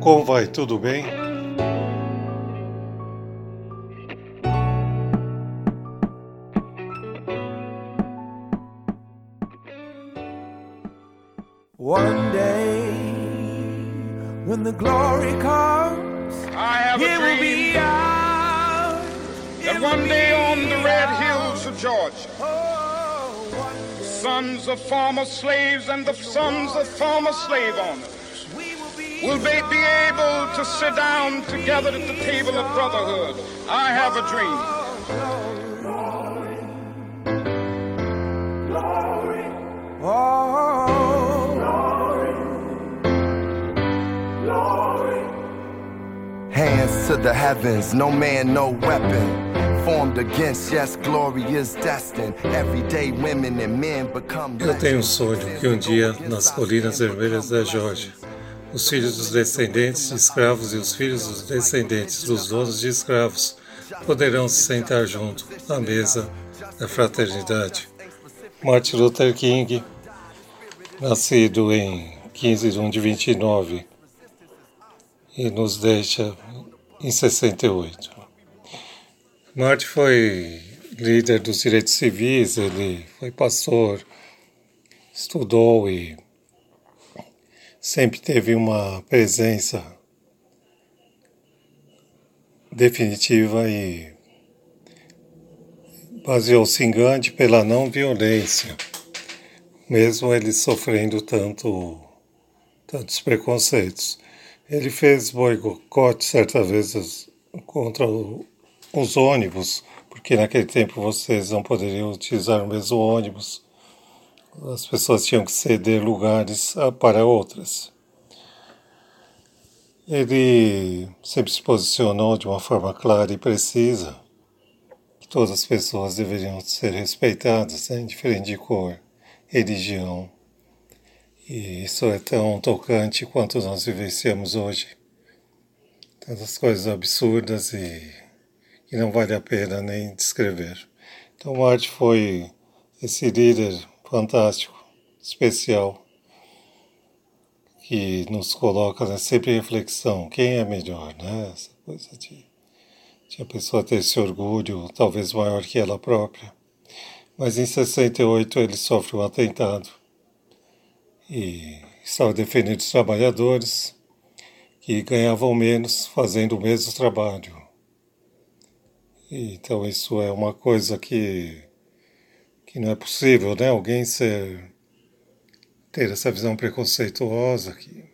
Como vai? Tudo bem? One day, when the glory comes, I have a it will be dream ours. that one day on the red hills of Georgia, Oh, one day sons of former slaves and the sons of former slave owners we will will be, able to sit down together at the table of brotherhood. I have a dream. Hands to the heavens, no man, no weapon. Formed against, yes, glory is destined. Everyday women and men become. Eu tenho um sonho que um dia, nas colinas vermelhas da Geórgia, os filhos dos descendentes de escravos e os filhos dos descendentes dos donos de escravos poderão se sentar junto à mesa da fraternidade. Martin Luther King, nascido em 15 de 1 de 29 e nos deixa em 68. Martin foi líder dos direitos civis, ele foi pastor, estudou e sempre teve uma presença definitiva e baseou-se em Gandhi pela não violência, mesmo ele sofrendo tanto, tantos preconceitos. Ele fez boicote certa vez contra os ônibus, porque naquele tempo vocês não poderiam utilizar o mesmo ônibus. As pessoas tinham que ceder lugares ah, para outras. Ele sempre se posicionou de uma forma clara e precisa que todas as pessoas deveriam ser respeitadas, né, indiferente de cor, religião. E isso é tão tocante quanto nós vivenciamos hoje. Tantas coisas absurdas e que não vale a pena nem descrever. Então, Martin foi esse líder fantástico, especial, que nos coloca né, sempre em reflexão: quem é melhor, né? Essa coisa de, de a pessoa ter esse orgulho, talvez maior que ela própria. Mas em 68 ele sofre um atentado e estava defendendo os trabalhadores que ganhavam menos fazendo o mesmo trabalho. Então isso é uma coisa que, que não é possível, né? Alguém ser, ter essa visão preconceituosa que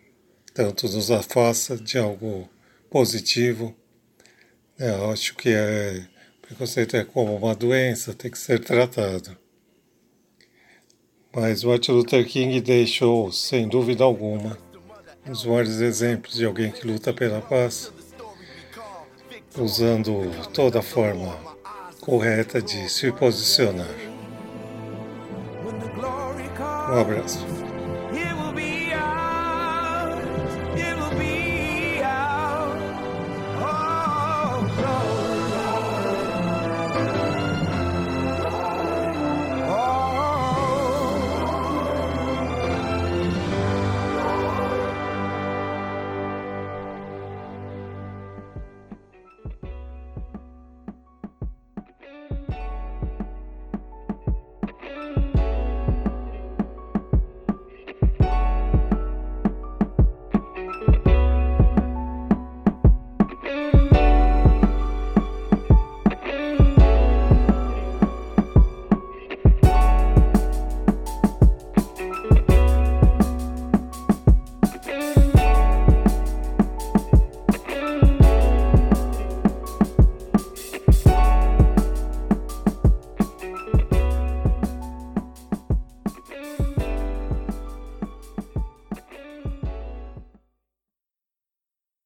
tanto nos afasta de algo positivo. né? Eu acho que é, preconceito é como uma doença, tem que ser tratado. Mas Martin Luther King deixou, sem dúvida alguma, os maiores exemplos de alguém que luta pela paz, usando toda a forma correta de se posicionar. Um abraço.